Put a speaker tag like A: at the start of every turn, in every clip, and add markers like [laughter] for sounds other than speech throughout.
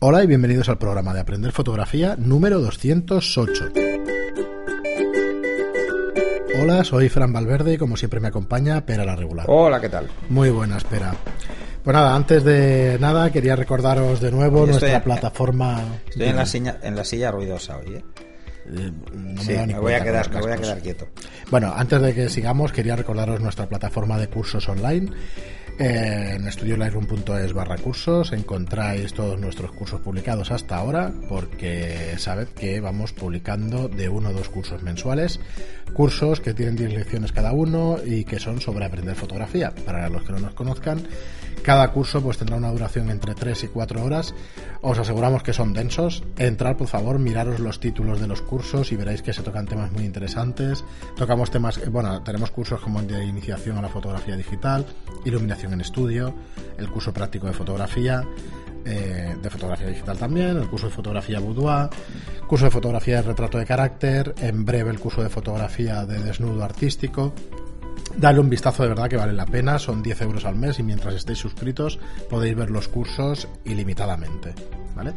A: Hola y bienvenidos al programa de Aprender Fotografía número 208. Hola, soy Fran Valverde y como siempre me acompaña Pera la Regular.
B: Hola, ¿qué tal?
A: Muy buena, espera. Pues nada, antes de nada quería recordaros de nuevo
B: Yo
A: nuestra plataforma...
B: Estoy en la, silla, en la silla ruidosa hoy, ¿eh?
A: Eh, no
B: Sí, me voy a me voy quedar quieto.
A: Bueno, antes de que sigamos, quería recordaros nuestra plataforma de cursos online. En estudiolightroom.es barra cursos encontráis todos nuestros cursos publicados hasta ahora, porque sabed que vamos publicando de uno o dos cursos mensuales, cursos que tienen 10 lecciones cada uno y que son sobre aprender fotografía. Para los que no nos conozcan, cada curso pues tendrá una duración entre 3 y 4 horas. Os aseguramos que son densos. Entrad, por favor, miraros los títulos de los cursos y veréis que se tocan temas muy interesantes. Tocamos temas, eh, bueno, tenemos cursos como el de iniciación a la fotografía digital, iluminación en estudio, el curso práctico de fotografía, eh, de fotografía digital también, el curso de fotografía boudoir, curso de fotografía de retrato de carácter, en breve el curso de fotografía de desnudo artístico. Dale un vistazo de verdad que vale la pena, son 10 euros al mes y mientras estéis suscritos podéis ver los cursos ilimitadamente. ¿Vale?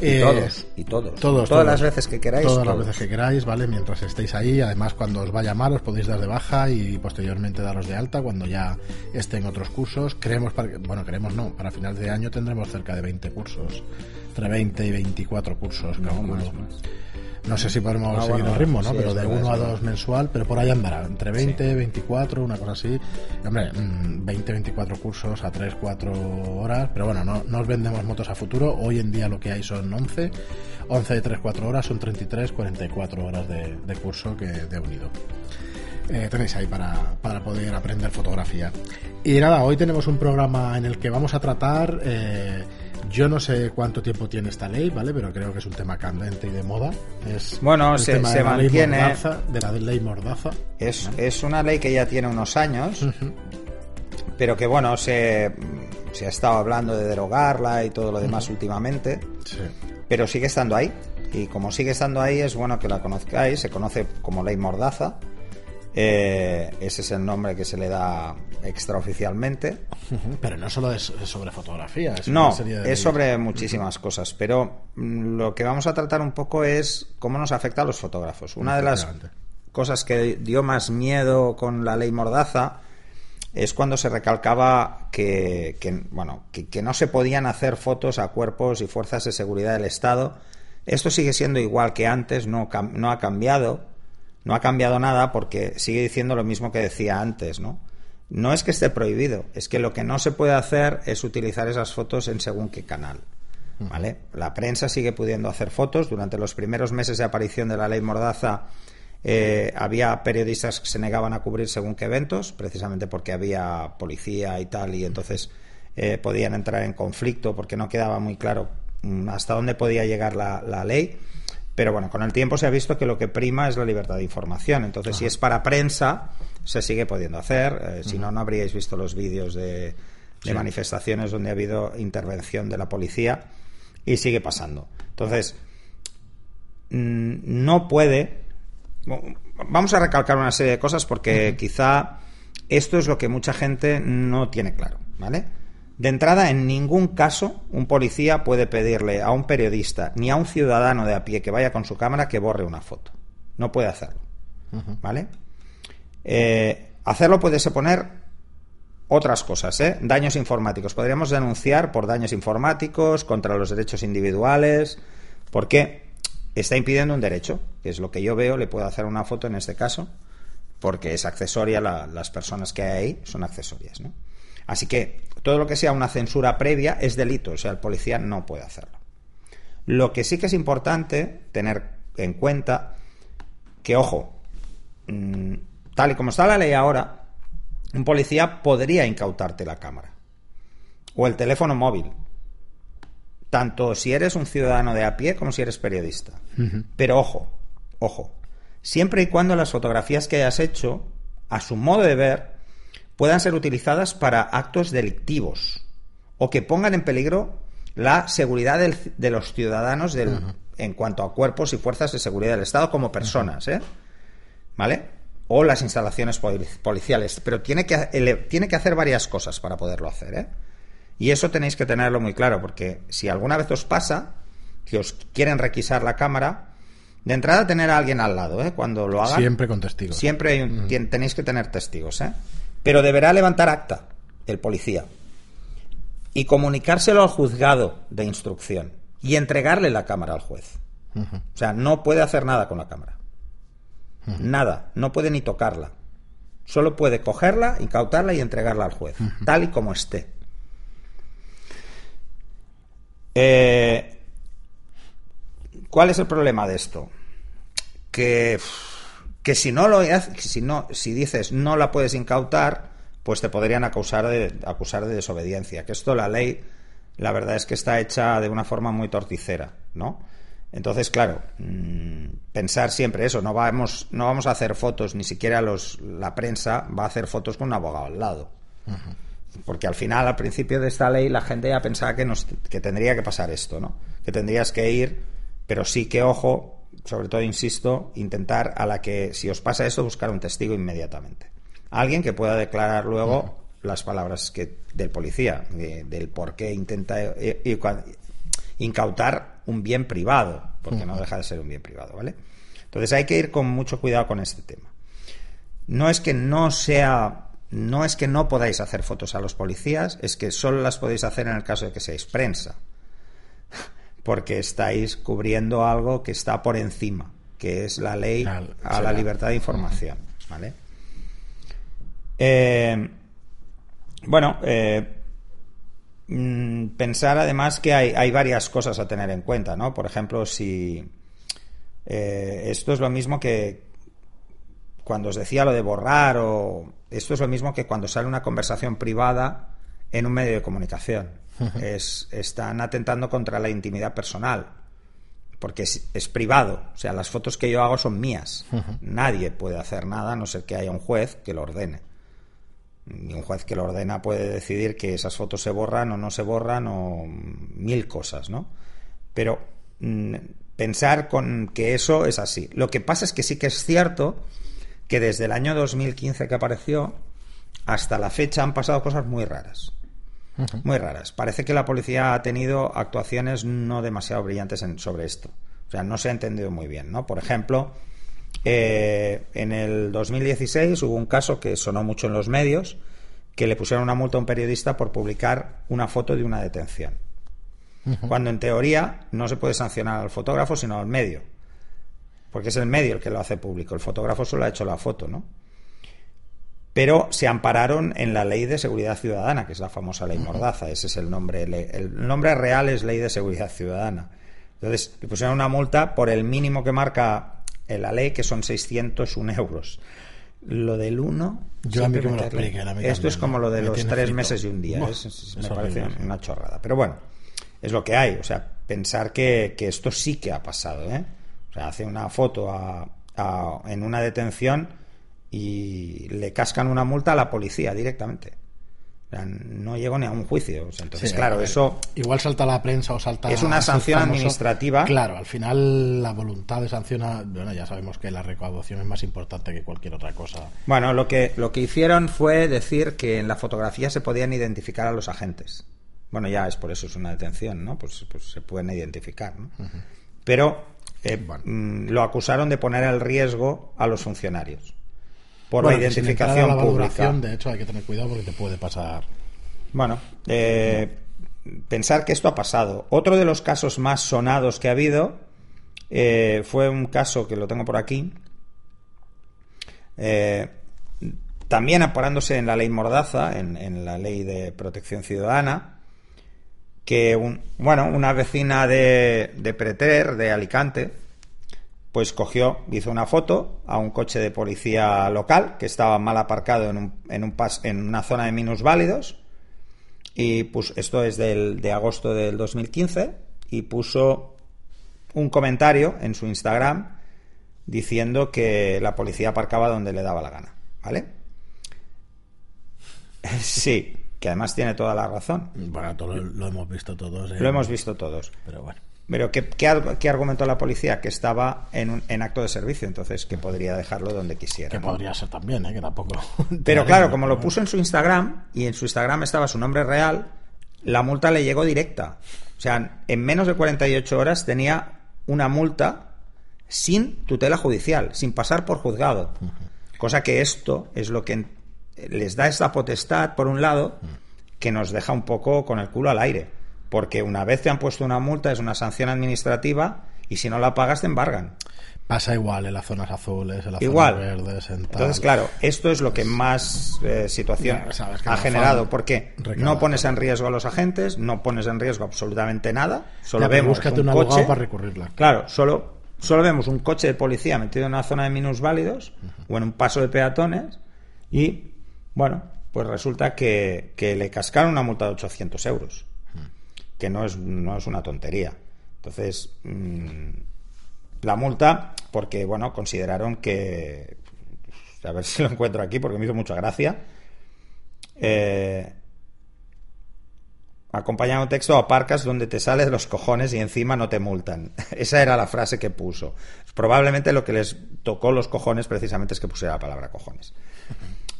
B: Y
A: Eh,
B: todos, y todos.
A: todos,
B: Todas
A: todos.
B: las veces que queráis.
A: Todas las veces que queráis, ¿vale? Mientras estéis ahí, además cuando os vaya mal os podéis dar de baja y posteriormente daros de alta cuando ya estén otros cursos. Creemos, para, bueno, creemos no, para final de año tendremos cerca de 20 cursos, entre 20 y 24 cursos.
B: No, más.
A: No sé si podemos
B: Ah,
A: seguir
B: bueno,
A: el ritmo, ¿no?
B: sí,
A: pero de
B: verdad,
A: 1 a
B: es
A: 2
B: verdad.
A: mensual, pero por ahí andará, entre 20, 24, una cosa así. Y, hombre, mm, 20, 24 cursos a 3, 4 horas, pero bueno, no, no os vendemos motos a futuro. Hoy en día lo que hay son 11. 11 de 3, 4 horas son 33, 44 horas de, de curso que de unido. Eh, tenéis ahí para, para poder aprender fotografía. Y nada, hoy tenemos un programa en el que vamos a tratar. eh, yo no sé cuánto tiempo tiene esta ley, ¿vale? Pero creo que es un tema candente y de moda. Es
B: Bueno,
A: el
B: se-
A: tema
B: se
A: de la ley
B: mantiene-
A: Mordaza, de la ley Mordaza.
B: Es, es una ley que ya tiene unos años, pero que bueno, se, se ha estado hablando de derogarla y todo lo demás últimamente,
A: Sí.
B: pero sigue estando ahí. Y como sigue estando ahí, es bueno que la conozcáis. Se conoce como ley Mordaza. Eh, ese es el nombre que se le da extraoficialmente.
A: Pero no solo es sobre fotografía, es
B: No,
A: una serie de
B: es sobre muchísimas cosas, pero mm, lo que vamos a tratar un poco es cómo nos afecta a los fotógrafos. Una de las cosas que dio más miedo con la ley Mordaza es cuando se recalcaba que, que, bueno, que, que no se podían hacer fotos a cuerpos y fuerzas de seguridad del Estado. Esto sigue siendo igual que antes, no, no ha cambiado, no ha cambiado nada porque sigue diciendo lo mismo que decía antes, ¿no? No es que esté prohibido, es que lo que no se puede hacer es utilizar esas fotos en según qué canal. ¿Vale? La prensa sigue pudiendo hacer fotos. Durante los primeros meses de aparición de la ley Mordaza eh, había periodistas que se negaban a cubrir según qué eventos, precisamente porque había policía y tal, y entonces eh, podían entrar en conflicto porque no quedaba muy claro mm, hasta dónde podía llegar la, la ley. Pero bueno, con el tiempo se ha visto que lo que prima es la libertad de información. Entonces, si es para prensa, se sigue pudiendo hacer. Eh, Si no, no habríais visto los vídeos de, de manifestaciones donde ha habido intervención de la policía y sigue pasando. Entonces, mm, no puede. Vamos a recalcar una serie de cosas porque quizá esto es lo que mucha gente no tiene claro, ¿vale? De entrada, en ningún caso un policía puede pedirle a un periodista ni a un ciudadano de a pie que vaya con su cámara que borre una foto. No puede hacerlo, ¿vale? Eh, hacerlo puede suponer otras cosas, ¿eh? Daños informáticos. Podríamos denunciar por daños informáticos contra los derechos individuales, porque está impidiendo un derecho, que es lo que yo veo, le puedo hacer una foto en este caso, porque es accesoria, la- las personas que hay ahí son accesorias, ¿no? Así que todo lo que sea una censura previa es delito, o sea, el policía no puede hacerlo. Lo que sí que es importante tener en cuenta que, ojo, mm, tal y como está la ley ahora, un policía podría incautarte la cámara o el teléfono móvil, tanto si eres un ciudadano de a pie como si eres periodista. Pero ojo, ojo, siempre y cuando las fotografías que hayas hecho, a su modo de ver, puedan ser utilizadas para actos delictivos o que pongan en peligro la seguridad del- de los ciudadanos del- en cuanto a cuerpos y fuerzas de seguridad del Estado como personas, ¿eh? ¿Vale? O las instalaciones poli- policiales. Pero tiene que, tiene que hacer varias cosas para poderlo hacer, ¿eh? Y eso tenéis que tenerlo muy claro, porque si alguna vez os pasa que os quieren requisar la cámara, de entrada tener a alguien al lado, ¿eh? Cuando lo hagan.
A: Siempre con testigos.
B: Siempre hay un- tenéis que tener testigos, ¿eh? Pero deberá levantar acta el policía y comunicárselo al juzgado de instrucción y entregarle la cámara al juez. O sea, no puede hacer nada con la cámara. Nada, no puede ni tocarla. Solo puede cogerla, incautarla y entregarla al juez, tal y como esté. Eh, ¿Cuál es el problema de esto? Que, que si no lo si no, si dices no la puedes incautar, pues te podrían acusar de, acusar de desobediencia. Que esto la ley, la verdad es que está hecha de una forma muy torticera, ¿no? Entonces, claro, mm, pensar siempre eso, no vamos, no vamos a hacer fotos, ni siquiera los, la prensa va a hacer fotos con un abogado al lado. Porque al final, al principio de esta ley, la gente ya pensaba que, nos, que tendría que pasar esto, ¿no? Que tendrías que ir, pero sí que, ojo, sobre todo, insisto, intentar a la que, si os pasa esto, buscar un testigo inmediatamente. Alguien que pueda declarar luego las palabras que del policía, de- del por qué intenta eh, incautar un bien privado, porque no deja de ser un bien privado, ¿vale? Entonces hay que ir con mucho cuidado con este tema no es que no sea no es que no podáis hacer fotos a los policías, es que solo las podéis hacer en el caso de que seáis prensa. Porque estáis cubriendo algo que está por encima, que es la ley a la libertad de información, ¿vale? Eh, bueno, eh, mm, pensar además que hay, hay varias cosas a tener en cuenta, ¿no? Por ejemplo, si eh, esto es lo mismo que cuando os decía lo de borrar o esto es lo mismo que cuando sale una conversación privada en un medio de comunicación. es, están atentando contra la intimidad personal porque es, es privado, o sea, las fotos que yo hago son mías. Nadie puede hacer nada a no ser que haya un juez que lo ordene. Y un juez que lo ordena puede decidir que esas fotos se borran o no se borran o mil cosas, ¿no? Pero mm, pensar con que eso es así. Lo que pasa es que sí que es cierto que desde el año 2015 que apareció hasta la fecha han pasado cosas muy raras. Muy raras. Parece que la policía ha tenido actuaciones no demasiado brillantes en- sobre esto. O sea, no se ha entendido muy bien, ¿no? Por ejemplo, eh, en el 2016 hubo un caso que sonó mucho en los medios, que le pusieron una multa a un periodista por publicar una foto de una detención. Cuando en teoría no se puede sancionar al fotógrafo, sino al medio. Porque es el medio el que lo hace público. El fotógrafo solo ha hecho la foto, ¿no? Pero se ampararon en la Ley de Seguridad Ciudadana, que es la famosa Ley Mordaza. Ese es el nombre. El nombre real es Ley de Seguridad Ciudadana. Entonces, le pusieron una multa por el mínimo que marca en la ley, que son 601 euros. Lo del 1.
A: Yo a mí que me lo a mí
B: Esto es como lo de los tres
A: frito.
B: meses y un día. Es- es- me parece
A: horrible,
B: una chorrada. Pero bueno, es lo que hay. O sea, pensar que, que esto sí que ha pasado. ¿eh? O sea, hace una foto a- a- en una detención y le cascan una multa a la policía directamente. O sea, no llegó ni a un juicio. Entonces,
A: Sí,
B: claro, eso
A: Igual salta la prensa o salta.
B: Es una sanción
A: famoso.
B: administrativa.
A: Claro, al final la voluntad de sancionar. Bueno, ya sabemos que la recaudación es más importante que cualquier otra cosa.
B: Bueno, lo que, lo que hicieron fue decir que en la fotografía se podían identificar a los agentes. Bueno, ya es por eso es una detención, ¿no? Pues, pues se pueden identificar, ¿no? Pero eh,
A: Bueno.
B: mm, lo acusaron de poner el riesgo a los funcionarios por
A: Bueno,
B: la identificación
A: la
B: pública.
A: de hecho, hay que tener cuidado porque te puede pasar.
B: Bueno, eh, pensar que esto ha pasado. Otro de los casos más sonados que ha habido eh, fue un caso que lo tengo por aquí. eh, también amparándose en la ley Mordaza, en, en la ley de protección ciudadana, que un, bueno, una vecina de, de Preter, de Alicante, pues cogió, hizo una foto a un coche de policía local que estaba mal aparcado en, un, en, un pas, en una zona de minusválidos y pues esto es del, de agosto del 2015 y puso un comentario en su Instagram diciendo que la policía aparcaba donde le daba la gana, ¿vale? [laughs] Sí, que además tiene toda la razón.
A: Bueno, todo lo, lo hemos visto todos. ¿eh?
B: Lo hemos visto todos.
A: Pero bueno.
B: Pero ¿qué, qué, qué argumentó la policía? Que estaba en, un- en acto de servicio, entonces que podría dejarlo donde quisiera.
A: Que
B: ¿no?
A: podría ser también, ¿eh? Que tampoco. [laughs]
B: Pero claro, como lo puso en su Instagram, y en su Instagram estaba su nombre real, la multa le llegó directa. O sea, en menos de 48 horas tenía una multa sin tutela judicial, sin pasar por juzgado. Cosa que esto es lo que les da esta potestad, por un lado, que nos deja un poco con el culo al aire. Porque una vez te han puesto una multa, es una sanción administrativa, y si no la pagas, te embargan.
A: Pasa igual en las zonas azules, en las
B: igual.
A: zonas verdes, en tal.
B: Entonces, claro, esto es lo que más eh, situación
A: Ya, sabes que
B: ha generado, porque no pones en riesgo a los agentes, no pones en riesgo absolutamente nada, solo
A: Ya,
B: vemos
A: búscate
B: un coche,
A: para recurrirla.
B: Claro, solo, solo vemos un coche de policía metido en una zona de minusválidos o en un paso de peatones y, bueno, pues resulta que, que le cascaron una multa de 800 euros, que no es, no es una tontería. Entonces, mm, la multa, porque, bueno, consideraron que, a ver si lo encuentro aquí, porque me hizo mucha gracia, eh, acompañado un texto aparcas donde te sales los cojones y encima no te multan. [laughs] Esa era la frase que puso. Probablemente lo que les tocó los cojones precisamente es que pusiera la palabra cojones.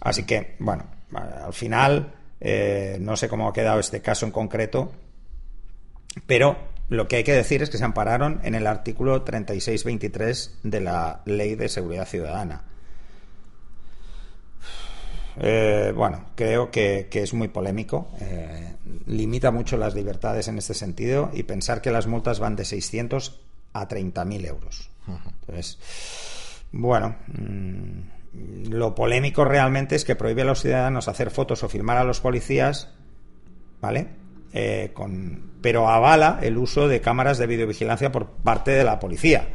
B: Así que, bueno, al final eh, no sé cómo ha quedado este caso en concreto, pero lo que hay que decir es que se ampararon en el artículo 3623 de la Ley de Seguridad Ciudadana. Eh, bueno, creo que, que es muy polémico, eh, limita mucho las libertades en este sentido y pensar que las multas van de 600 a 30.000 euros. Entonces, bueno, mm, lo polémico realmente es que prohíbe a los ciudadanos hacer fotos o filmar a los policías, ¿vale? Eh, con, pero avala el uso de cámaras de videovigilancia por parte de la policía.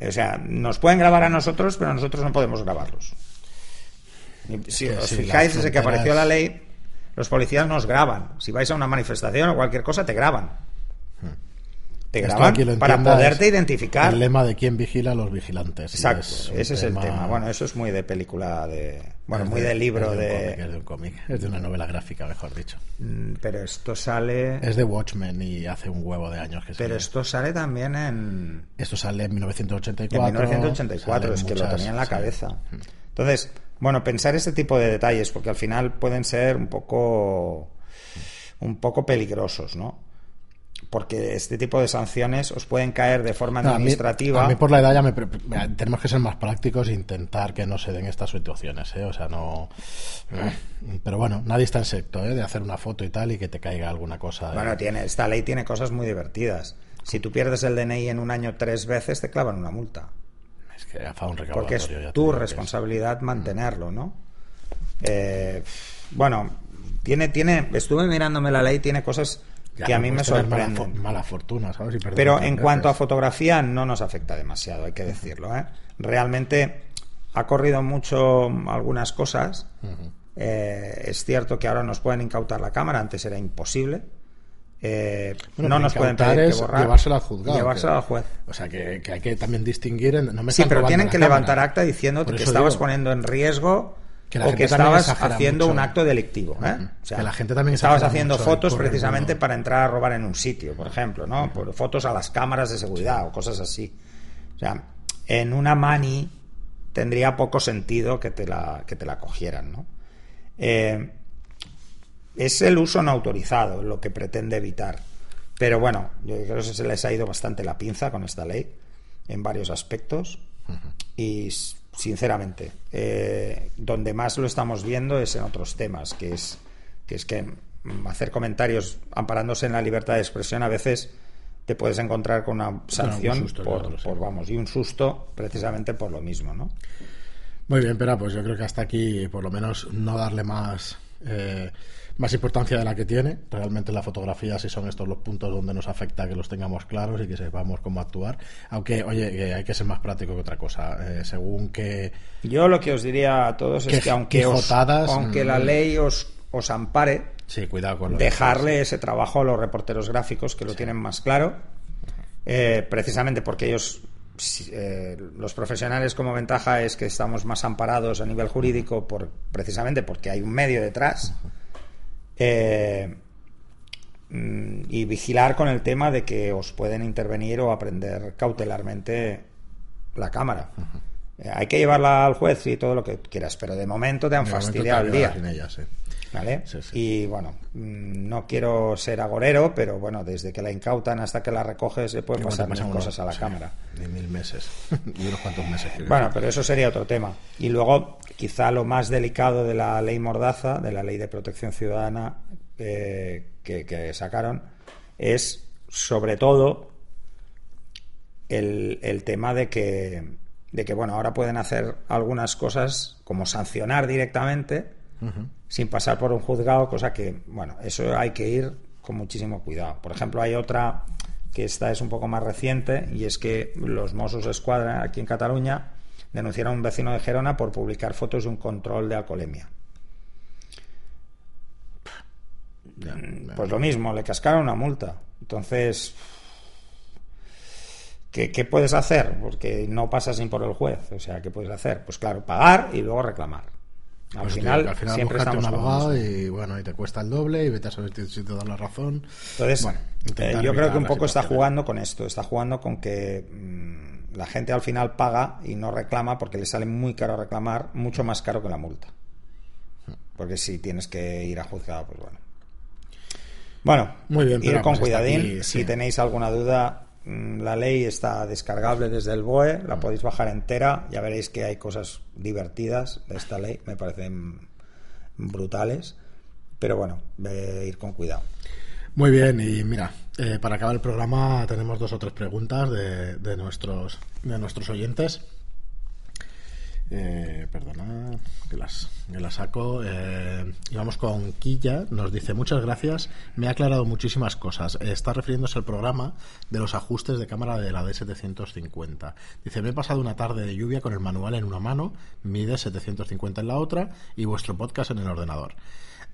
B: O sea, nos pueden grabar a nosotros, pero nosotros no podemos grabarlos. Si
A: que
B: os fijáis, desde que apareció la ley, los policías nos graban. Si vais a una manifestación o cualquier cosa, te graban. Te graban para poderte identificar.
A: El lema de quién vigila a los vigilantes.
B: Exacto,
A: es
B: ese es el tema. Bueno, eso es muy de película de. Bueno,
A: es
B: muy de libro
A: es
B: de.
A: cómic, es de un cómic, es de una novela gráfica, mejor dicho.
B: Mm, Pero esto sale.
A: Es de Watchmen y hace un huevo de años que
B: Pero
A: salió.
B: esto sale también en.
A: Esto sale en 1984.
B: En 1984, es que lo tenía en la
A: sí.
B: cabeza. Entonces, bueno, pensar este tipo de detalles, porque al final pueden ser un poco. un poco peligrosos, ¿no? Porque este tipo de sanciones os pueden caer de forma
A: No, a mí-
B: administrativa.
A: A mí, por la edad ya me... mira, tenemos que ser más prácticos e intentar que no se den estas situaciones, ¿eh? O sea, no... Pero bueno, nadie está en secto, ¿eh? De hacer una foto y tal y que te caiga alguna cosa. ¿eh?
B: Bueno, tiene, esta ley tiene cosas muy divertidas. Si tú pierdes el DNI en un año tres veces, te clavan una multa.
A: Es que un
B: Porque es
A: ya
B: tu responsabilidad mantenerlo, ¿no? Eh, bueno, tiene, tiene, estuve mirándome la ley, tiene cosas
A: Ya,
B: que a mí me
A: puedes tener mala, fortuna, ¿sabes? Y
B: Pero en cuanto a fotografía no nos afecta demasiado, hay que decirlo. ¿eh? Realmente ha corrido mucho algunas cosas. Eh, es cierto que ahora nos pueden incautar la cámara, antes era imposible. Eh,
A: Bueno,
B: no nos pueden pedir que borrar.
A: llevárselo al juzgado,
B: Llevárselo
A: que-
B: al juez.
A: O sea, que, que hay que también distinguir. en- no me
B: Sí, pero tienen que
A: cámara.
B: levantar acta diciendo que estabas
A: digo,
B: poniendo en riesgo
A: Que la
B: o
A: gente
B: que estabas haciendo
A: mucho.
B: un acto delictivo. ¿eh? O sea,
A: Que la gente también
B: estabas haciendo
A: mucho
B: fotos precisamente para entrar a robar en un sitio, por ejemplo, ¿no? Por fotos a las cámaras de seguridad o cosas así. O sea, en una mani tendría poco sentido que te la, que te la cogieran, ¿no? Eh, es el uso no autorizado lo que pretende evitar. Pero bueno, yo creo que se les ha ido bastante la pinza con esta ley en varios aspectos. Y sinceramente, eh, donde más lo estamos viendo es en otros temas, que es que, es que hacer comentarios amparándose en la libertad de expresión a veces te puedes encontrar con una sanción
A: susto que
B: por,
A: otro, sí.
B: por, vamos, y un susto precisamente por lo mismo, ¿no?
A: Muy bien, pero pues yo creo que hasta aquí, por lo menos, no darle más, eh, más importancia de la que tiene. Realmente la fotografía, si son estos los puntos donde nos afecta, que los tengamos claros y que sepamos cómo actuar. Aunque, oye, hay que ser más práctico que otra cosa. Eh, según que.
B: Yo lo que os diría a todos es que aunque, os- aunque
A: mm.
B: la ley os, os ampare,
A: Sí, cuidado con lo que-
B: dejarle ese trabajo a los reporteros gráficos que lo tienen más claro, eh, precisamente porque ellos, eh, los profesionales como ventaja es que estamos más amparados a nivel jurídico por, precisamente porque hay un medio detrás. Eh, mm, y vigilar con el tema de que os pueden intervenir o aprender cautelarmente la cámara. Eh, Hay que llevarla al juez y todo lo que quieras, pero de momento te han
A: De te
B: el día.
A: quedas sin ella, sí.
B: ¿Vale?
A: Sí, sí.
B: Y bueno, mm, no quiero ser agorero, pero bueno, desde que la incautan hasta que la recoges se pueden pasar
A: uno,
B: cosas a la
A: sí,
B: cámara.
A: De mil meses. y unos cuantos meses.
B: Bueno, pero eso sería otro tema. Y luego, quizá lo más delicado de la ley Mordaza, de la ley de protección ciudadana eh, que, que sacaron, es sobre todo el, el tema de que, de que, bueno, ahora pueden hacer algunas cosas como sancionar directamente sin pasar por un juzgado, cosa que, bueno, eso hay que ir con muchísimo cuidado. Por ejemplo, hay otra que esta es un poco más reciente y es que los Mossos Escuadra aquí en Cataluña denunciaron a un vecino de Gerona por publicar fotos de un control de alcoholemia. Pues lo mismo, le cascaron una multa. Entonces, ¿qué, qué puedes hacer? Porque no pasas ni por el juez. O sea, ¿qué puedes hacer? Pues claro, pagar y luego reclamar. Al,
A: Pues, tío,
B: final,
A: al final
B: siempre estamos
A: un abogado y bueno, y te cuesta el doble y vete a saber si te da la razón.
B: Entonces,
A: Bueno,
B: eh, yo creo que un poco está jugando con esto, está jugando con que mm, la gente al final paga y no reclama porque le sale muy caro reclamar, mucho más caro que la multa. Porque si tienes que ir a juzgado, pues bueno. Bueno,
A: Muy bien,
B: ir con cuidadín.
A: aquí,
B: Si tenéis alguna duda, la ley está descargable desde el BOE,
A: Mm.
B: la podéis bajar entera. Ya veréis que hay cosas divertidas de esta ley, me parecen brutales. Pero bueno, eh, ir con cuidado.
A: Muy bien, y mira, eh, para acabar el programa tenemos dos o tres preguntas de, de nuestros, de nuestros oyentes. Eh, perdona, que las, que las saco. Eh, y vamos con Quilla, nos dice muchas gracias, me ha aclarado muchísimas cosas. Está refiriéndose al programa de los ajustes de cámara de la D750. Dice, me he pasado una tarde de lluvia con el manual en una mano, mi D750 en la otra y vuestro podcast en el ordenador.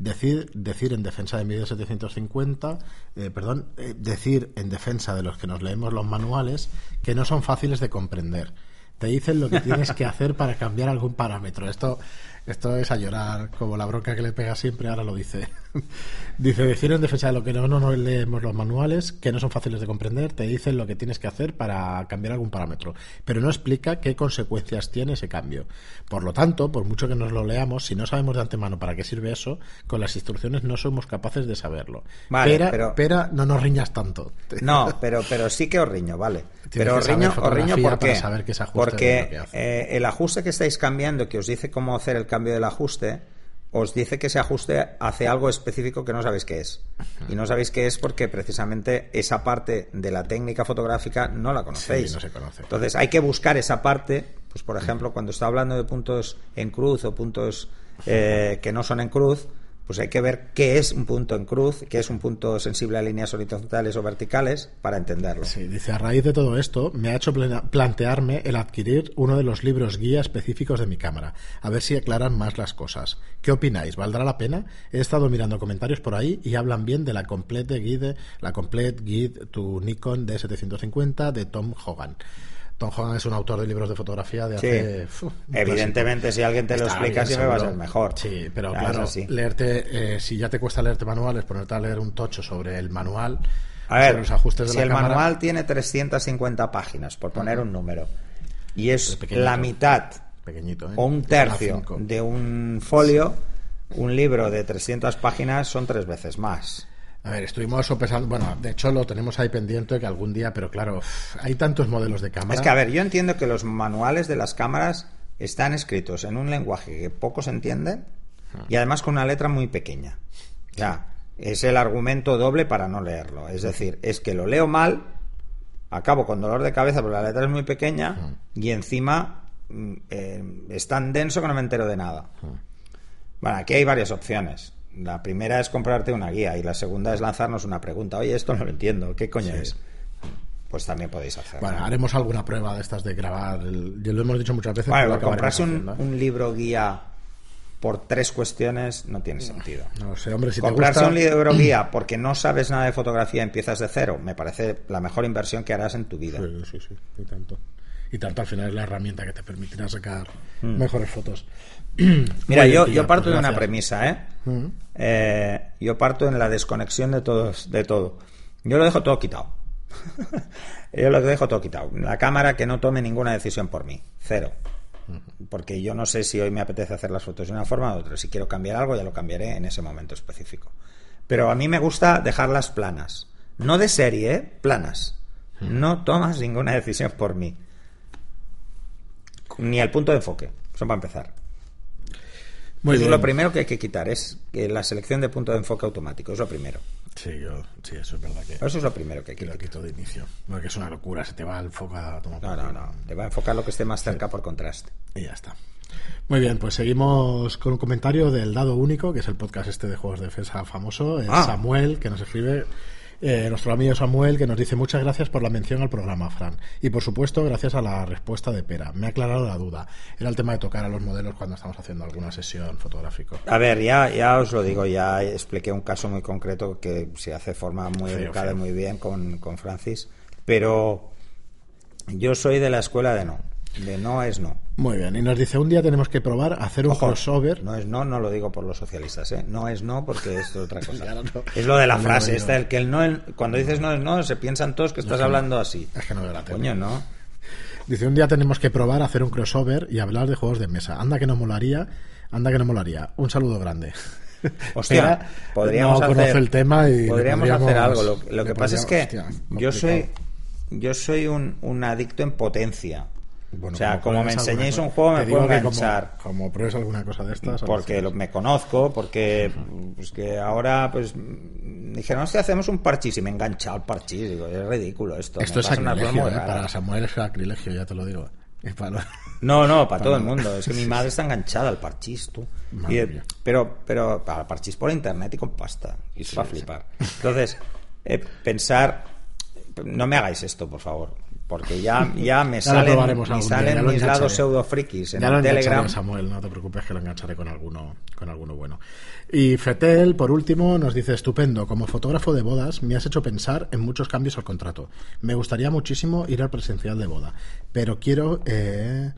A: Decir, decir en defensa de mi D750, eh, perdón, eh, decir en defensa de los que nos leemos los manuales que no son fáciles de comprender te dicen lo que tienes que hacer para cambiar algún parámetro. Esto, esto es a llorar, como la bronca que le pega siempre, ahora lo dice. [laughs] dice, decir en defensa de lo que no, no nos leemos los manuales, que no son fáciles de comprender, te dicen lo que tienes que hacer para cambiar algún parámetro, pero no explica qué consecuencias tiene ese cambio. Por lo tanto, por mucho que nos lo leamos, si no sabemos de antemano para qué sirve eso, con las instrucciones no somos capaces de saberlo.
B: Vale,
A: Pera-
B: pero-
A: pera, no nos riñas tanto. [laughs]
B: No, pero, pero sí que os riño, vale.
A: Tienes
B: pero os riño, os riño
A: fotografía
B: ¿por
A: para
B: qué?
A: saber que
B: Porque eh, el ajuste que estáis cambiando, que os dice cómo hacer el cambio del ajuste, os dice que ese ajuste hace algo específico que no sabéis qué es. Y no sabéis qué es porque precisamente esa parte de la técnica fotográfica no la conocéis.
A: Sí, no se conoce.
B: Entonces hay que buscar esa parte, pues por ejemplo, cuando está hablando de puntos en cruz o puntos eh, que no son en cruz, pues hay que ver qué es un punto en cruz, qué es un punto sensible a líneas horizontales o verticales para entenderlo.
A: Sí, dice, a raíz de todo esto, me ha hecho plantearme el adquirir uno de los libros guía específicos de mi cámara, a ver si aclaran más las cosas. ¿Qué opináis? ¿Valdrá la pena? He estado mirando comentarios por ahí y hablan bien de la Complete Guide, la Complete Guide to Nikon D750 de Tom Hogan. Tom Hogan es un autor de libros de fotografía de
B: Sí.
A: hace... uf,
B: Evidentemente, si alguien te lo
A: Está
B: explica,
A: bien,
B: siempre va a ser mejor.
A: Sí, pero claro,
B: así.
A: leerte, eh, si ya te cuesta leerte manuales, ponerte a leer un tocho sobre el manual,
B: A ver,
A: los ajustes de
B: si
A: la
B: el
A: cámara,
B: manual tiene 350 páginas, por poner un número, y es la mitad
A: pequeñito, ¿eh?
B: o un tercio
A: A5.
B: de un folio, un libro de 300 páginas son tres veces más.
A: A ver, estuvimos sopesando, bueno, de hecho lo tenemos ahí pendiente que algún día, pero claro, hay tantos modelos de cámara.
B: Es que, a ver, yo entiendo que los manuales de las cámaras están escritos en un lenguaje que poco se entiende y además con una letra muy pequeña. Ya, es el argumento doble para no leerlo. Es decir, es que lo leo mal, acabo con dolor de cabeza porque la letra es muy pequeña y encima mm, eh, es tan denso que no me entero de nada. Bueno, aquí hay varias opciones. La primera es comprarte una guía y la segunda es lanzarnos una pregunta. Oye, esto no lo entiendo, ¿qué coño
A: Sí.
B: es? Pues también podéis hacerlo.
A: Bueno, haremos alguna prueba de estas de grabar. el- ya lo hemos dicho muchas veces.
B: Bueno, comprarse un,
A: ¿eh?
B: un libro guía por tres cuestiones no tiene sentido.
A: No sé, hombre, si te
B: comprarse
A: gusta...
B: un libro [clears throat] guía porque no sabes nada de fotografía y empiezas de cero, me parece la mejor inversión que harás en tu vida.
A: Sí, sí, sí, y tanto. Y tanto al final es la herramienta que te permitirá sacar
B: Mm.
A: mejores fotos. [clears throat]
B: Mira,
A: Muy
B: yo, parto
A: pues
B: de una premisa, ¿eh?
A: Mm.
B: Eh, Yo parto en la desconexión de todos, de todo. Yo lo dejo todo quitado. [laughs] yo lo dejo todo quitado. La cámara que no tome ninguna decisión por mí. Cero. Porque yo no sé si hoy me apetece hacer las fotos de una forma u otra. Si quiero cambiar algo, ya lo cambiaré en ese momento específico. Pero a mí me gusta dejarlas planas. No de serie, ¿eh? planas. No tomas ninguna decisión por mí. Ni el punto de enfoque. Eso para empezar.
A: Muy
B: Eso
A: bien.
B: es lo primero que hay que quitar, es que la selección de punto de enfoque automático. Es lo primero.
A: Sí, yo, sí, eso es verdad que,
B: Eso es lo primero que hay
A: que
B: que
A: lo quito de inicio. Porque es una locura, se te va a tomar
B: No, no, no. Te va a enfocar lo que esté más cerca por contraste.
A: Y ya está. Muy bien, pues seguimos con un comentario del Dado Único, que es el podcast este de juegos de defensa famoso.
B: Ah.
A: Samuel, que nos escribe. Eh, nuestro amigo Samuel, que nos dice muchas gracias por la mención al programa, Fran. Y por supuesto, gracias a la respuesta de Pera. Me ha aclarado la duda. Era el tema de tocar a los modelos cuando estamos haciendo alguna sesión fotográfica.
B: A ver, ya, ya os lo digo, ya expliqué un caso muy concreto que se hace de forma muy
A: Feo,
B: educada y
A: feo.
B: muy bien con, con Francis, pero yo soy de la escuela de no, de no es no.
A: Muy bien, y nos dice, un día tenemos que probar hacer un
B: Ojo,
A: crossover.
B: No es no, no lo digo por los socialistas, ¿eh? No es no porque es otra [laughs] cosa.
A: Claro, no.
B: Es lo de la
A: No,
B: frase,
A: no,
B: esta, el que el no, el- cuando dices no es no, se piensan todos que estás hablando así.
A: Es que no veo la tele.
B: Coño, no.
A: Dice, un día tenemos que probar hacer un crossover y hablar de juegos de mesa. Anda que no molaría, anda que no molaría. Un saludo grande. [laughs]
B: Hostia, podríamos
A: no
B: hacer,
A: el tema y
B: podríamos hacer algo. Lo, que pasa es que
A: hostia,
B: yo soy yo soy un, un adicto en potencia.
A: Bueno,
B: o sea, como me enseñéis un juego me puedo
A: que como-
B: enganchar.
A: Como, pruebes alguna cosa de estas.
B: Porque lo- me conozco, porque pues que ahora pues mm, dijeron, si hacemos un parchís y me he enganchado al parchís. Digo, es ridículo esto.
A: Esto es sacrilegio, ¿eh? para Samuel es sacrilegio, ya te lo digo. Para
B: No, no, para [laughs] todo el mundo. Es que mi madre está enganchada al parchís, tú. Y, eh, pero, pero para parchís por internet y con pasta. Y es para flipar. Entonces, eh, pensar, no me hagáis esto, por favor. Porque ya, [laughs] ya me salen, me
A: día,
B: salen mis lados pseudo frikis en
A: ya
B: el Telegram.
A: Samuel, no te preocupes que lo engancharé con alguno, con alguno bueno. Y Fetel, por último, nos dice, estupendo, como fotógrafo de bodas me has hecho pensar en muchos cambios al contrato. Me gustaría muchísimo ir al presencial de boda, pero quiero... eh,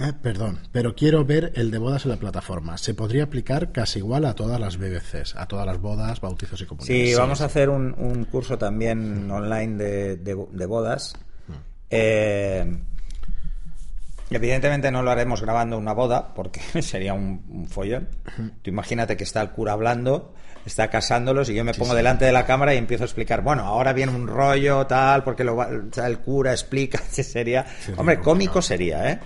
A: eh, perdón, pero quiero ver el de bodas en la plataforma. Se podría aplicar casi igual a todas las BBCs, a todas las bodas, bautizos y comunidades.
B: Sí, vamos a hacer un, un curso también online de, de- de bodas. Eh, evidentemente no lo haremos grabando una boda porque [laughs] sería un, un follón. Tú imagínate que está el cura hablando, está casándolos y yo me pongo delante de la cámara y empiezo a explicar, bueno, ahora viene un rollo tal, porque lo el cura explica, [laughs] sería... Hombre, cómico sería, ¿eh?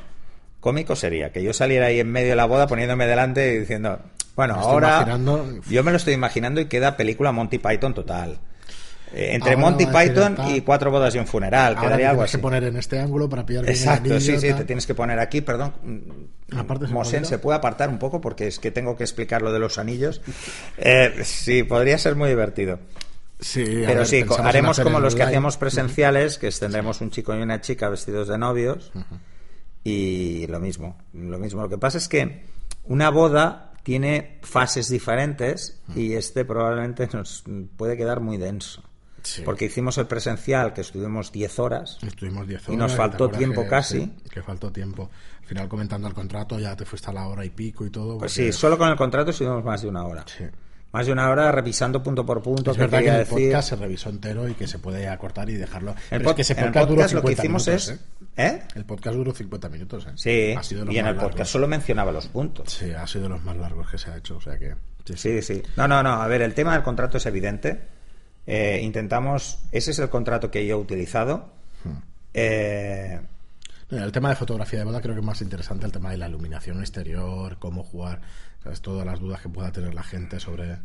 B: Cómico sería que yo saliera ahí en medio de la boda poniéndome delante y diciendo, bueno, ahora
A: imaginando-
B: yo me lo estoy imaginando y queda película Monty Python total. Eh, entre
A: Ahora
B: Monty Python
A: tal.
B: y cuatro bodas y un funeral,
A: Ahora te
B: quedaría algo
A: tienes
B: así.
A: que poner en este ángulo para pillar bien el
B: Exacto, sí, sí, te tienes que poner aquí, perdón.
A: Aparte se
B: Mosén. ¿se puede apartar un poco? Porque es que tengo que explicar lo de los anillos. Eh, sí, podría ser muy divertido.
A: Sí,
B: Pero
A: ver,
B: sí, haremos como los que hacíamos presenciales, que tendremos un chico y una chica vestidos de novios. Y lo mismo, lo mismo. Lo que pasa es que una boda tiene fases diferentes y este probablemente [laughs] nos puede quedar muy denso.
A: Sí.
B: Porque hicimos el presencial, que estuvimos 10 horas.
A: Estuvimos 10 horas.
B: Y nos
A: ¿te
B: faltó tiempo
A: que-
B: casi?
A: sí, que faltó tiempo. Al final, comentando el contrato, ya te fuiste a la hora y pico y todo.
B: Pues
A: porque-
B: sí, solo con el contrato estuvimos más de una hora.
A: Sí.
B: Más de una hora revisando punto por punto.
A: Es
B: qué
A: verdad que el
B: decir.
A: podcast se revisó entero y que se puede acortar y dejarlo.
B: El
A: Pero
B: pod-
A: es que ese
B: en el
A: podcast, duró
B: podcast lo que
A: 50
B: hicimos
A: minutos,
B: es.
A: ¿eh?
B: ¿Eh?
A: El podcast duró 50 minutos, ¿eh?
B: Sí,
A: Ha sido
B: y en el podcast solo mencionaba los puntos.
A: Sí, ha sido de los más largos que se ha hecho, o sea que... Sí, sí.
B: Sí. No, no, no. A ver, el tema del contrato es evidente. Eh, intentamos. Ese es el contrato que yo he utilizado.
A: Hmm.
B: Eh,
A: El tema de fotografía de boda creo que es más interesante el tema de la iluminación exterior, cómo jugar, ¿sabes? todas las dudas que pueda tener la gente sobre,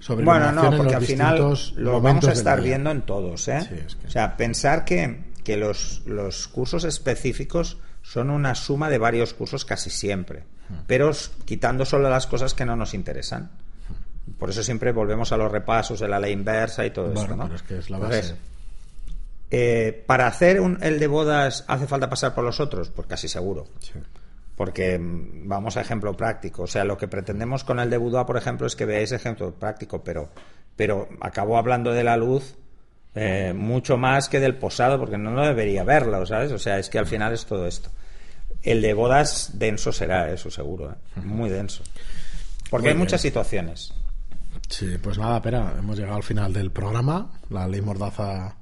A: sobre
B: bueno, no, porque al final lo vamos a estar viendo en todos. ¿eh?
A: Sí, es que-
B: O sea, pensar que, que los, los cursos específicos son una suma de varios cursos casi siempre,
A: Hmm.
B: pero quitando solo las cosas que no nos interesan. Por eso siempre volvemos a los repasos de la ley inversa y todo
A: Bueno,
B: esto. ¿no?
A: pero es que es la
B: Entonces. Eh, para hacer un, el de bodas hace falta pasar por los otros, pues casi seguro.
A: Sí.
B: Porque mm, vamos a ejemplo práctico. O sea, lo que pretendemos con el de boudoir, por ejemplo, es que veáis ejemplo práctico, pero, pero acabo hablando de la luz eh, mucho más que del posado, porque no lo debería verlo, ¿sabes? O sea, es que al final es todo esto. El de bodas denso será, eso seguro, ¿eh? muy denso. Porque
A: Muy
B: hay
A: bien.
B: muchas situaciones.
A: Sí, pues nada, espera, hemos llegado al final del programa. La ley Mordaza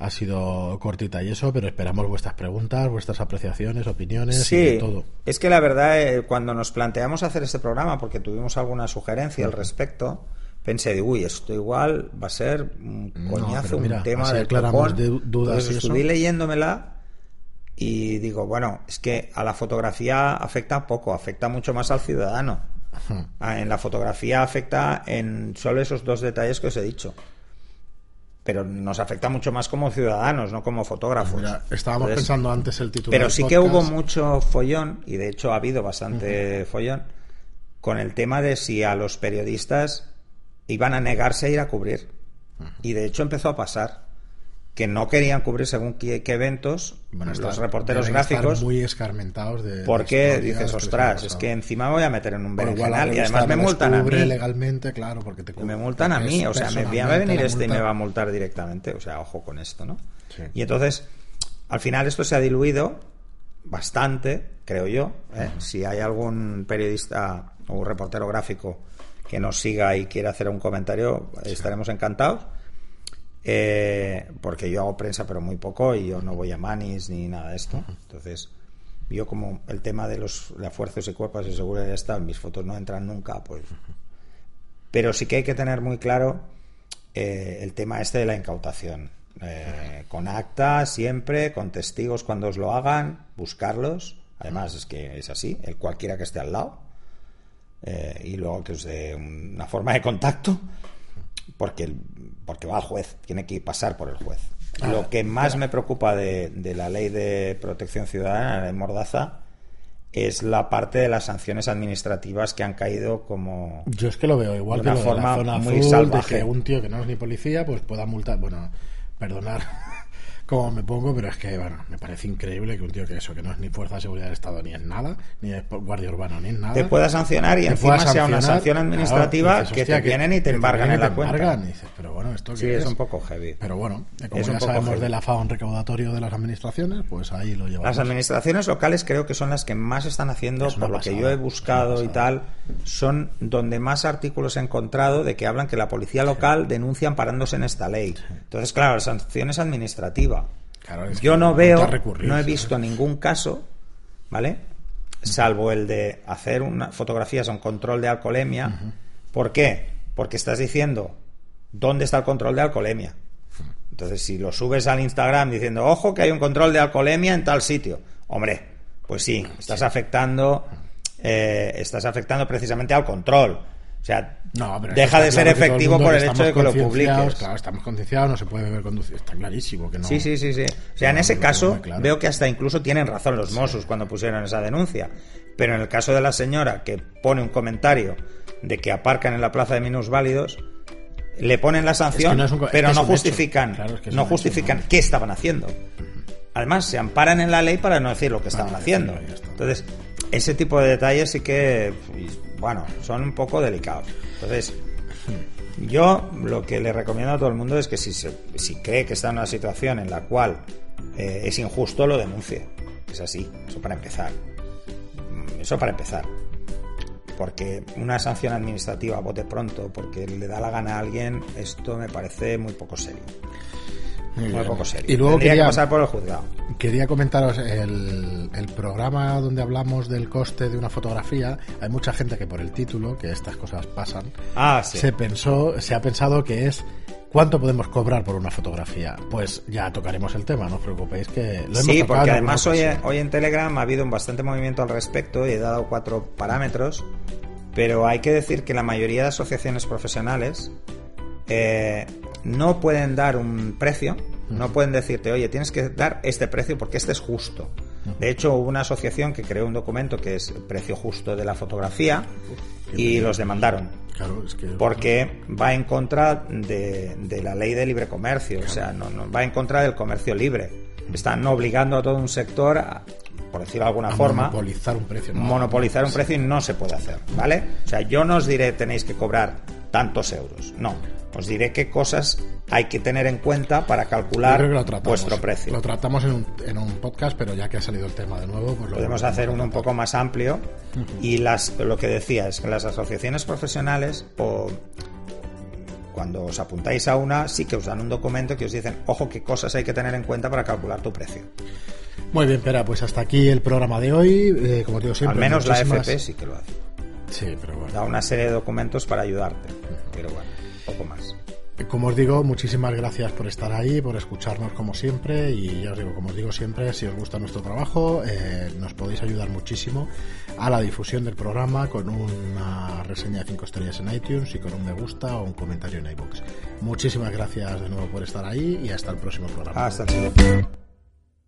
A: ha sido cortita y eso, pero esperamos vuestras preguntas, vuestras apreciaciones, opiniones
B: Sí,
A: y todo.
B: es que la verdad, eh, cuando nos planteamos hacer este programa, porque tuvimos alguna sugerencia al respecto, pensé, de, uy, esto igual va a ser un coñazo,
A: mira,
B: un tema de copón.
A: de- dudas
B: Entonces
A: y eso.
B: estuve leyéndomela y digo, bueno, es que a la fotografía afecta poco, afecta mucho más al ciudadano. Ah, En la fotografía afecta en solo esos dos detalles que os he dicho. Pero nos afecta mucho más como ciudadanos, no como fotógrafos.
A: Mira, estábamos
B: Entonces,
A: pensando antes el título.
B: pero sí que hubo mucho follón, y de hecho ha habido bastante follón, con el tema de si a los periodistas iban a negarse a ir a cubrir. Y de hecho empezó a pasar que no querían cubrir según qué, qué eventos
A: Bueno,
B: los
A: está-
B: reporteros gráficos.
A: muy escarmentados de.
B: Porque dices, ostras, es que encima me voy a meter en un berenjenal y además me multan a mí.
A: legalmente, claro, porque te
B: Me multan a mí, o sea, me va a venir este y me va a multar directamente. O sea, ojo con esto, ¿no?
A: Sí.
B: Y entonces, al final esto se ha diluido bastante, creo yo. ¿eh? Si hay algún periodista o reportero gráfico que nos siga y quiera hacer un comentario, estaremos encantados. Eh, porque yo hago prensa, pero muy poco, y yo no voy a manis ni nada de esto. Entonces, yo como el tema de los de fuerzas y cuerpos de seguridad está, mis fotos no entran nunca, pues. Pero sí que hay que tener muy claro eh, el tema este de la incautación. Eh, con acta siempre, con testigos cuando os lo hagan, buscarlos. Además, es que es así, el cualquiera que esté al lado. Eh, y luego que os dé una forma de contacto, porque, porque va al juez, tiene que pasar por el juez.
A: Ah,
B: lo que más me preocupa de, de la ley de protección ciudadana, la ley Mordaza, es la parte de las sanciones administrativas que han caído como...
A: Yo es que lo veo igual
B: De
A: que
B: una
A: lo de la
B: forma
A: zona
B: muy
A: azul, de
B: salvaje.
A: que un tío que no es ni policía pues pueda multar, bueno, perdonar cómo me pongo, pero es que bueno, me parece increíble que un tío que eso, que no es ni fuerza de seguridad del Estado ni es nada, ni es guardia urbana ni es nada,
B: te pueda sancionar y
A: te
B: encima sea una sanción
A: claro,
B: administrativa
A: dices,
B: que te vienen y te embargan en la
A: te
B: cuenta.
A: embargan, y dices, pero bueno, esto
B: Sí, es un poco heavy.
A: Pero bueno, como
B: Es
A: ya sabemos
B: heavy.
A: del afán recaudatorio de las administraciones, pues ahí lo llevamos.
B: Las administraciones locales creo que son las que más están haciendo,
A: Es
B: por lo que yo he buscado y tal, son donde más artículos he encontrado de que hablan que la policía local denuncia amparándose en esta ley. Entonces, claro, la sanción es administrativa.
A: Claro,
B: Yo no veo, no he
A: ¿sabes?
B: visto ningún caso, ¿vale? Salvo el de hacer una fotografías a un control de alcoholemia. ¿Por qué? Porque estás diciendo dónde está el control de alcoholemia. Entonces, si lo subes al Instagram diciendo, ojo que hay un control de alcoholemia en tal sitio, hombre, pues sí, estás afectando, eh, estás afectando precisamente al control. O sea,
A: No, pero
B: deja de ser
A: claro
B: efectivo por el hecho de que lo publiques.
A: Claro, estamos concienciados, no se puede beber conducir. Está clarísimo que no.
B: Sí, sí, sí, sí. O sea, en ese caso
A: claro.
B: veo que hasta incluso tienen razón los Mossos cuando pusieron esa denuncia. Pero en el caso de la señora que pone un comentario de que aparcan en la plaza de minusválidos, le ponen la sanción,
A: Es que no es un co- es
B: pero
A: que
B: no justifican,
A: Claro, es que es
B: no
A: hecho,
B: justifican qué estaban haciendo. Además, se amparan en la ley para no decir lo que estaban haciendo. Entonces, ese tipo de detalles sí que, pues, bueno, son un poco delicados. Entonces, [laughs] yo lo que le recomiendo a todo el mundo es que si, se- si cree que está en una situación en la cual eh, es injusto, lo denuncie. Es así, eso para empezar. Mm, Eso para empezar. Porque una sanción administrativa bote pronto, porque le da la gana a alguien, esto me parece muy poco serio.
A: Muy
B: Muy
A: bien.
B: poco serio.
A: Y luego
B: Tendría
A: quería,
B: que pasar por el juzgado.
A: quería comentaros el, el programa donde hablamos del coste de una fotografía. Hay mucha gente que por el título, que estas cosas pasan,
B: Ah, sí.
A: se pensó, se ha pensado que es ¿cuánto podemos cobrar por una fotografía? Pues ya tocaremos el tema, no os preocupéis que lo hemos
B: Sí, porque además hoy, hoy en Telegram ha habido un bastante movimiento al respecto y he dado cuatro parámetros, pero hay que decir que la mayoría de asociaciones profesionales eh, no pueden dar un precio, no pueden decirte, oye, tienes que dar este precio porque este es justo. De hecho, hubo una asociación que creó un documento que es el precio justo de la fotografía y los demandaron
A: Claro, es que
B: porque va en contra de, de la ley de libre comercio, o sea, no, no- va en contra del comercio libre. Están obligando a todo un sector, a, por decirlo de alguna
A: a
B: forma,
A: monopolizar un precio. ¿no?
B: monopolizar un precio y no se puede hacer, ¿vale? O sea, yo no os diré tenéis que cobrar tantos euros, no. Os diré qué cosas hay que tener en cuenta para calcular
A: tratamos.
B: vuestro precio.
A: Lo tratamos en un, en un podcast, pero ya que ha salido el tema de nuevo, pues lo
B: Podemos hacer uno un poco más amplio y las lo que decía es que las asociaciones profesionales o cuando os apuntáis a una, sí que os dan un documento que os dicen, ojo, qué cosas hay que tener en cuenta para calcular tu precio.
A: Muy bien, Pera, pues hasta aquí el programa de hoy. Eh, como digo siempre,
B: Al menos la FP sí que lo hace.
A: Sí, pero bueno.
B: Da una serie de documentos para ayudarte. Pero bueno, poco más.
A: Como os digo, muchísimas gracias por estar ahí, por escucharnos como siempre y ya os digo, como os digo siempre, si os gusta nuestro trabajo, eh, nos podéis ayudar muchísimo a la difusión del programa con una reseña de 5 estrellas en iTunes y con un me gusta o un comentario en iBooks. Muchísimas gracias de nuevo por estar ahí y hasta el próximo programa.
B: Hasta el siguiente.